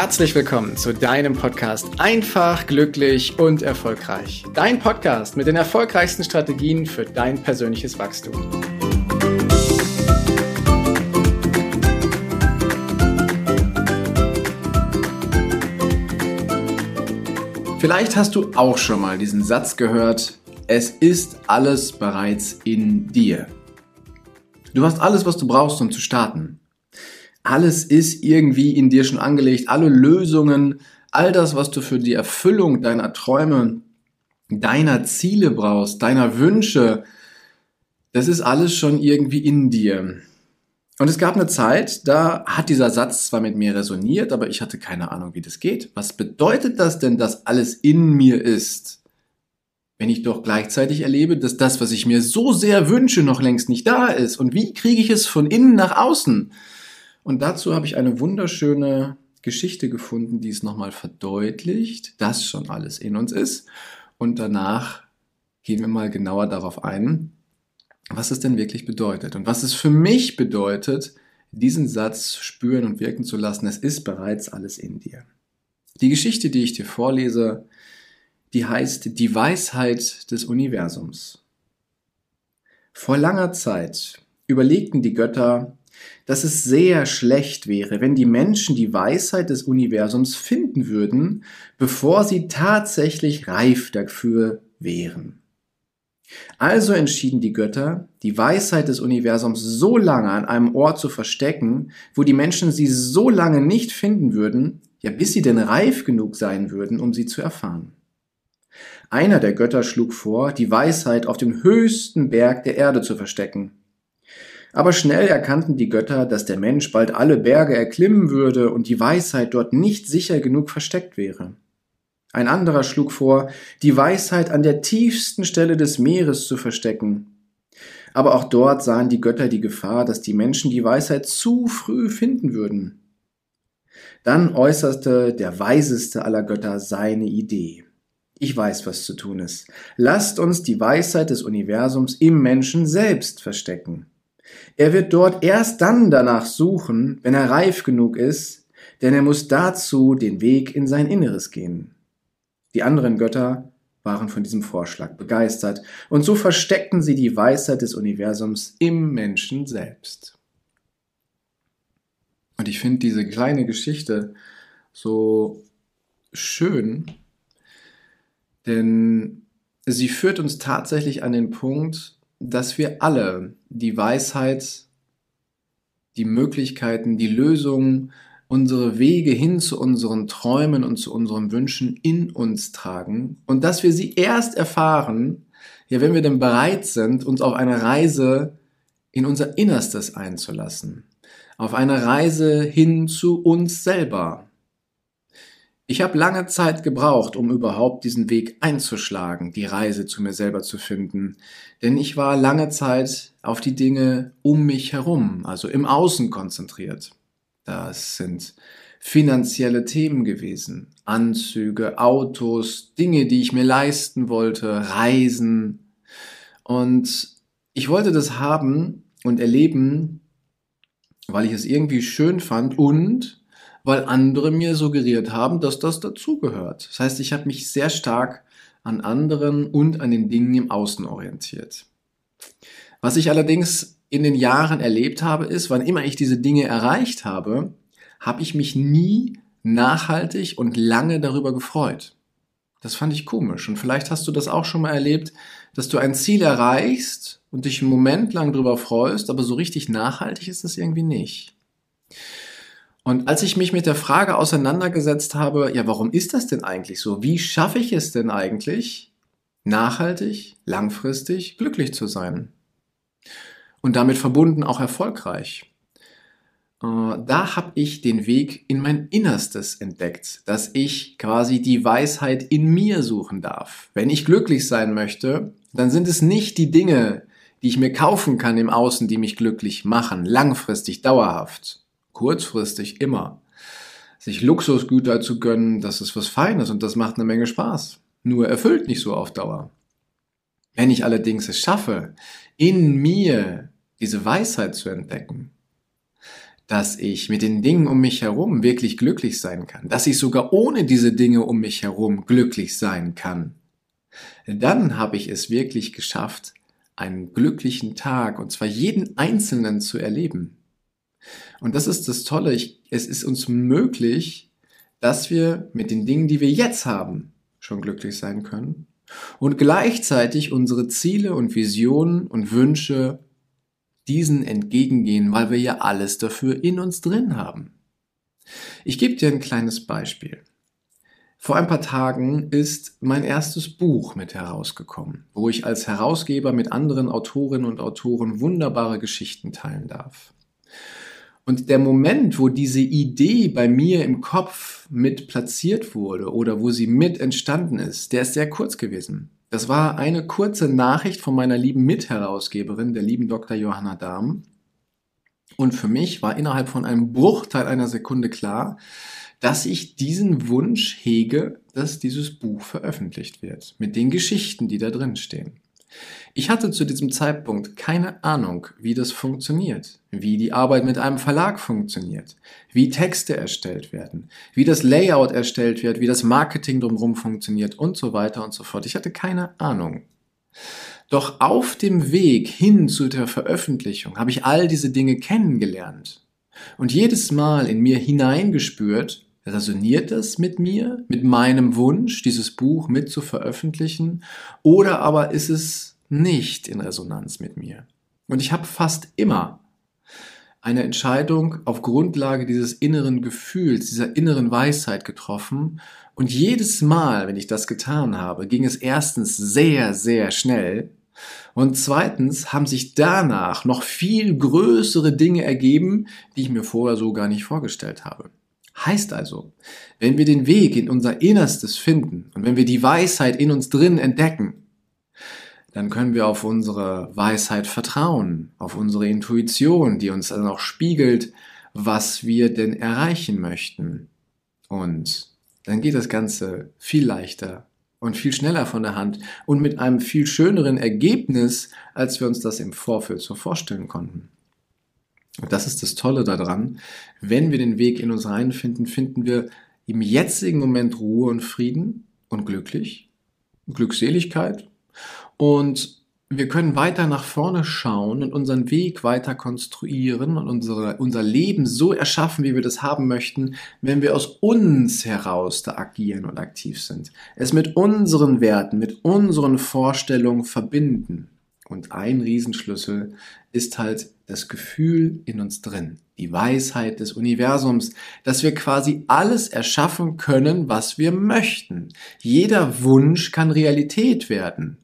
herzlich willkommen zu deinem Podcast Einfach, glücklich und erfolgreich. Dein Podcast mit den erfolgreichsten Strategien für dein persönliches Wachstum. Vielleicht hast du auch schon mal diesen Satz gehört, es ist alles bereits in dir. Du hast alles, was du brauchst, um zu starten. Alles ist irgendwie in dir schon angelegt, alle Lösungen, all das, was du für die Erfüllung deiner Träume, deiner Ziele brauchst, deiner Wünsche, das ist alles schon irgendwie in dir. Und es gab eine Zeit, da hat dieser Satz zwar mit mir resoniert, aber ich hatte keine Ahnung, wie das geht. Was bedeutet das denn, dass alles in mir ist? Wenn ich doch gleichzeitig erlebe, dass das, was ich mir so sehr wünsche, noch längst nicht da ist. Und wie kriege ich es von innen nach außen? Und dazu habe ich eine wunderschöne Geschichte gefunden, die es nochmal verdeutlicht, dass schon alles in uns ist. Und danach gehen wir mal genauer darauf ein, was es denn wirklich bedeutet. Und was es für mich bedeutet, diesen Satz spüren und wirken zu lassen, es ist bereits alles in dir. Die Geschichte, die ich dir vorlese, die heißt Die Weisheit des Universums. Vor langer Zeit überlegten die Götter, dass es sehr schlecht wäre, wenn die Menschen die Weisheit des Universums finden würden, bevor sie tatsächlich reif dafür wären. Also entschieden die Götter, die Weisheit des Universums so lange an einem Ort zu verstecken, wo die Menschen sie so lange nicht finden würden, ja bis sie denn reif genug sein würden, um sie zu erfahren. Einer der Götter schlug vor, die Weisheit auf dem höchsten Berg der Erde zu verstecken, aber schnell erkannten die Götter, dass der Mensch bald alle Berge erklimmen würde und die Weisheit dort nicht sicher genug versteckt wäre. Ein anderer schlug vor, die Weisheit an der tiefsten Stelle des Meeres zu verstecken. Aber auch dort sahen die Götter die Gefahr, dass die Menschen die Weisheit zu früh finden würden. Dann äußerte der weiseste aller Götter seine Idee. Ich weiß, was zu tun ist. Lasst uns die Weisheit des Universums im Menschen selbst verstecken. Er wird dort erst dann danach suchen, wenn er reif genug ist, denn er muss dazu den Weg in sein Inneres gehen. Die anderen Götter waren von diesem Vorschlag begeistert, und so versteckten sie die Weisheit des Universums im Menschen selbst. Und ich finde diese kleine Geschichte so schön, denn sie führt uns tatsächlich an den Punkt, dass wir alle die Weisheit, die Möglichkeiten, die Lösungen, unsere Wege hin zu unseren Träumen und zu unseren Wünschen in uns tragen und dass wir sie erst erfahren, ja, wenn wir denn bereit sind, uns auf eine Reise in unser Innerstes einzulassen, auf eine Reise hin zu uns selber, ich habe lange Zeit gebraucht, um überhaupt diesen Weg einzuschlagen, die Reise zu mir selber zu finden. Denn ich war lange Zeit auf die Dinge um mich herum, also im Außen konzentriert. Das sind finanzielle Themen gewesen, Anzüge, Autos, Dinge, die ich mir leisten wollte, Reisen. Und ich wollte das haben und erleben, weil ich es irgendwie schön fand und weil andere mir suggeriert haben, dass das dazugehört. Das heißt, ich habe mich sehr stark an anderen und an den Dingen im Außen orientiert. Was ich allerdings in den Jahren erlebt habe, ist, wann immer ich diese Dinge erreicht habe, habe ich mich nie nachhaltig und lange darüber gefreut. Das fand ich komisch. Und vielleicht hast du das auch schon mal erlebt, dass du ein Ziel erreichst und dich einen Moment lang darüber freust, aber so richtig nachhaltig ist es irgendwie nicht. Und als ich mich mit der Frage auseinandergesetzt habe, ja, warum ist das denn eigentlich so? Wie schaffe ich es denn eigentlich, nachhaltig, langfristig glücklich zu sein? Und damit verbunden auch erfolgreich. Äh, da habe ich den Weg in mein Innerstes entdeckt, dass ich quasi die Weisheit in mir suchen darf. Wenn ich glücklich sein möchte, dann sind es nicht die Dinge, die ich mir kaufen kann im Außen, die mich glücklich machen, langfristig, dauerhaft, kurzfristig immer. Sich Luxusgüter zu gönnen, das ist was Feines und das macht eine Menge Spaß. Nur erfüllt nicht so auf Dauer. Wenn ich allerdings es schaffe, in mir diese Weisheit zu entdecken, dass ich mit den Dingen um mich herum wirklich glücklich sein kann, dass ich sogar ohne diese Dinge um mich herum glücklich sein kann, dann habe ich es wirklich geschafft, einen glücklichen Tag, und zwar jeden einzelnen zu erleben. Und das ist das Tolle, ich, es ist uns möglich, dass wir mit den Dingen, die wir jetzt haben, schon glücklich sein können und gleichzeitig unsere Ziele und Visionen und Wünsche diesen entgegengehen, weil wir ja alles dafür in uns drin haben. Ich gebe dir ein kleines Beispiel. Vor ein paar Tagen ist mein erstes Buch mit herausgekommen, wo ich als Herausgeber mit anderen Autorinnen und Autoren wunderbare Geschichten teilen darf. Und der Moment, wo diese Idee bei mir im Kopf mit platziert wurde oder wo sie mit entstanden ist, der ist sehr kurz gewesen. Das war eine kurze Nachricht von meiner lieben Mitherausgeberin, der lieben Dr. Johanna Dahm. Und für mich war innerhalb von einem Bruchteil einer Sekunde klar, dass ich diesen Wunsch hege, dass dieses Buch veröffentlicht wird, mit den Geschichten, die da drin stehen. Ich hatte zu diesem Zeitpunkt keine Ahnung, wie das funktioniert, wie die Arbeit mit einem Verlag funktioniert, wie Texte erstellt werden, wie das Layout erstellt wird, wie das Marketing drumherum funktioniert und so weiter und so fort. Ich hatte keine Ahnung. Doch auf dem Weg hin zu der Veröffentlichung habe ich all diese Dinge kennengelernt und jedes Mal in mir hineingespürt, Resoniert das mit mir, mit meinem Wunsch, dieses Buch mit zu veröffentlichen? Oder aber ist es nicht in Resonanz mit mir? Und ich habe fast immer eine Entscheidung auf Grundlage dieses inneren Gefühls, dieser inneren Weisheit getroffen. Und jedes Mal, wenn ich das getan habe, ging es erstens sehr, sehr schnell. Und zweitens haben sich danach noch viel größere Dinge ergeben, die ich mir vorher so gar nicht vorgestellt habe. Heißt also, wenn wir den Weg in unser Innerstes finden und wenn wir die Weisheit in uns drin entdecken, dann können wir auf unsere Weisheit vertrauen, auf unsere Intuition, die uns dann auch spiegelt, was wir denn erreichen möchten. Und dann geht das Ganze viel leichter und viel schneller von der Hand und mit einem viel schöneren Ergebnis, als wir uns das im Vorfeld so vorstellen konnten. Das ist das Tolle daran. Wenn wir den Weg in uns reinfinden, finden wir im jetzigen Moment Ruhe und Frieden und glücklich, Glückseligkeit. Und wir können weiter nach vorne schauen und unseren Weg weiter konstruieren und unsere, unser Leben so erschaffen, wie wir das haben möchten, wenn wir aus uns heraus da agieren und aktiv sind. Es mit unseren Werten, mit unseren Vorstellungen verbinden. Und ein Riesenschlüssel ist halt das Gefühl in uns drin, die Weisheit des Universums, dass wir quasi alles erschaffen können, was wir möchten. Jeder Wunsch kann Realität werden.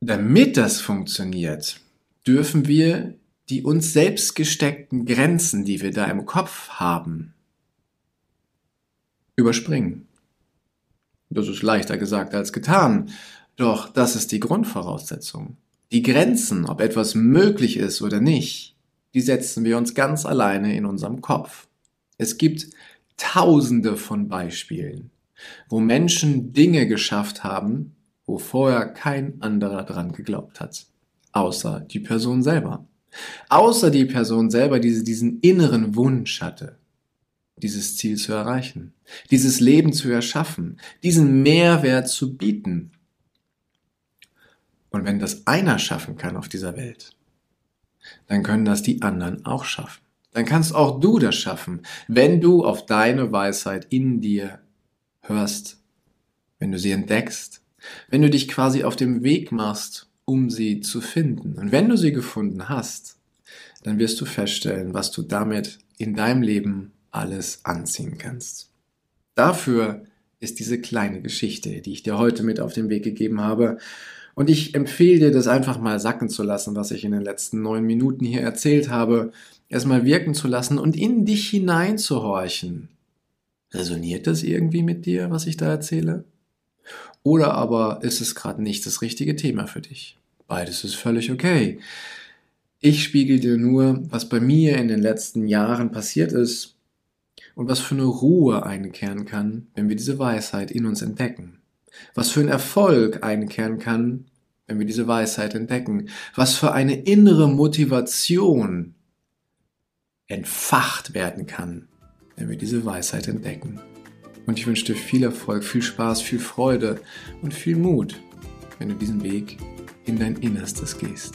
Damit das funktioniert, dürfen wir die uns selbst gesteckten Grenzen, die wir da im Kopf haben, überspringen. Das ist leichter gesagt als getan. Doch das ist die Grundvoraussetzung. Die Grenzen, ob etwas möglich ist oder nicht, die setzen wir uns ganz alleine in unserem Kopf. Es gibt tausende von Beispielen, wo Menschen Dinge geschafft haben, wo vorher kein anderer dran geglaubt hat, außer die Person selber. Außer die Person selber, die diesen inneren Wunsch hatte, dieses Ziel zu erreichen, dieses Leben zu erschaffen, diesen Mehrwert zu bieten, und wenn das einer schaffen kann auf dieser Welt, dann können das die anderen auch schaffen. Dann kannst auch du das schaffen, wenn du auf deine Weisheit in dir hörst, wenn du sie entdeckst, wenn du dich quasi auf dem Weg machst, um sie zu finden. Und wenn du sie gefunden hast, dann wirst du feststellen, was du damit in deinem Leben alles anziehen kannst. Dafür ist diese kleine Geschichte, die ich dir heute mit auf den Weg gegeben habe. Und ich empfehle dir, das einfach mal sacken zu lassen, was ich in den letzten neun Minuten hier erzählt habe, erstmal wirken zu lassen und in dich hineinzuhorchen. Resoniert das irgendwie mit dir, was ich da erzähle? Oder aber ist es gerade nicht das richtige Thema für dich? Beides ist völlig okay. Ich spiegel dir nur, was bei mir in den letzten Jahren passiert ist und was für eine Ruhe einkehren kann, wenn wir diese Weisheit in uns entdecken. Was für ein Erfolg einkehren kann, wenn wir diese Weisheit entdecken. Was für eine innere Motivation entfacht werden kann, wenn wir diese Weisheit entdecken. Und ich wünsche dir viel Erfolg, viel Spaß, viel Freude und viel Mut, wenn du diesen Weg in dein Innerstes gehst.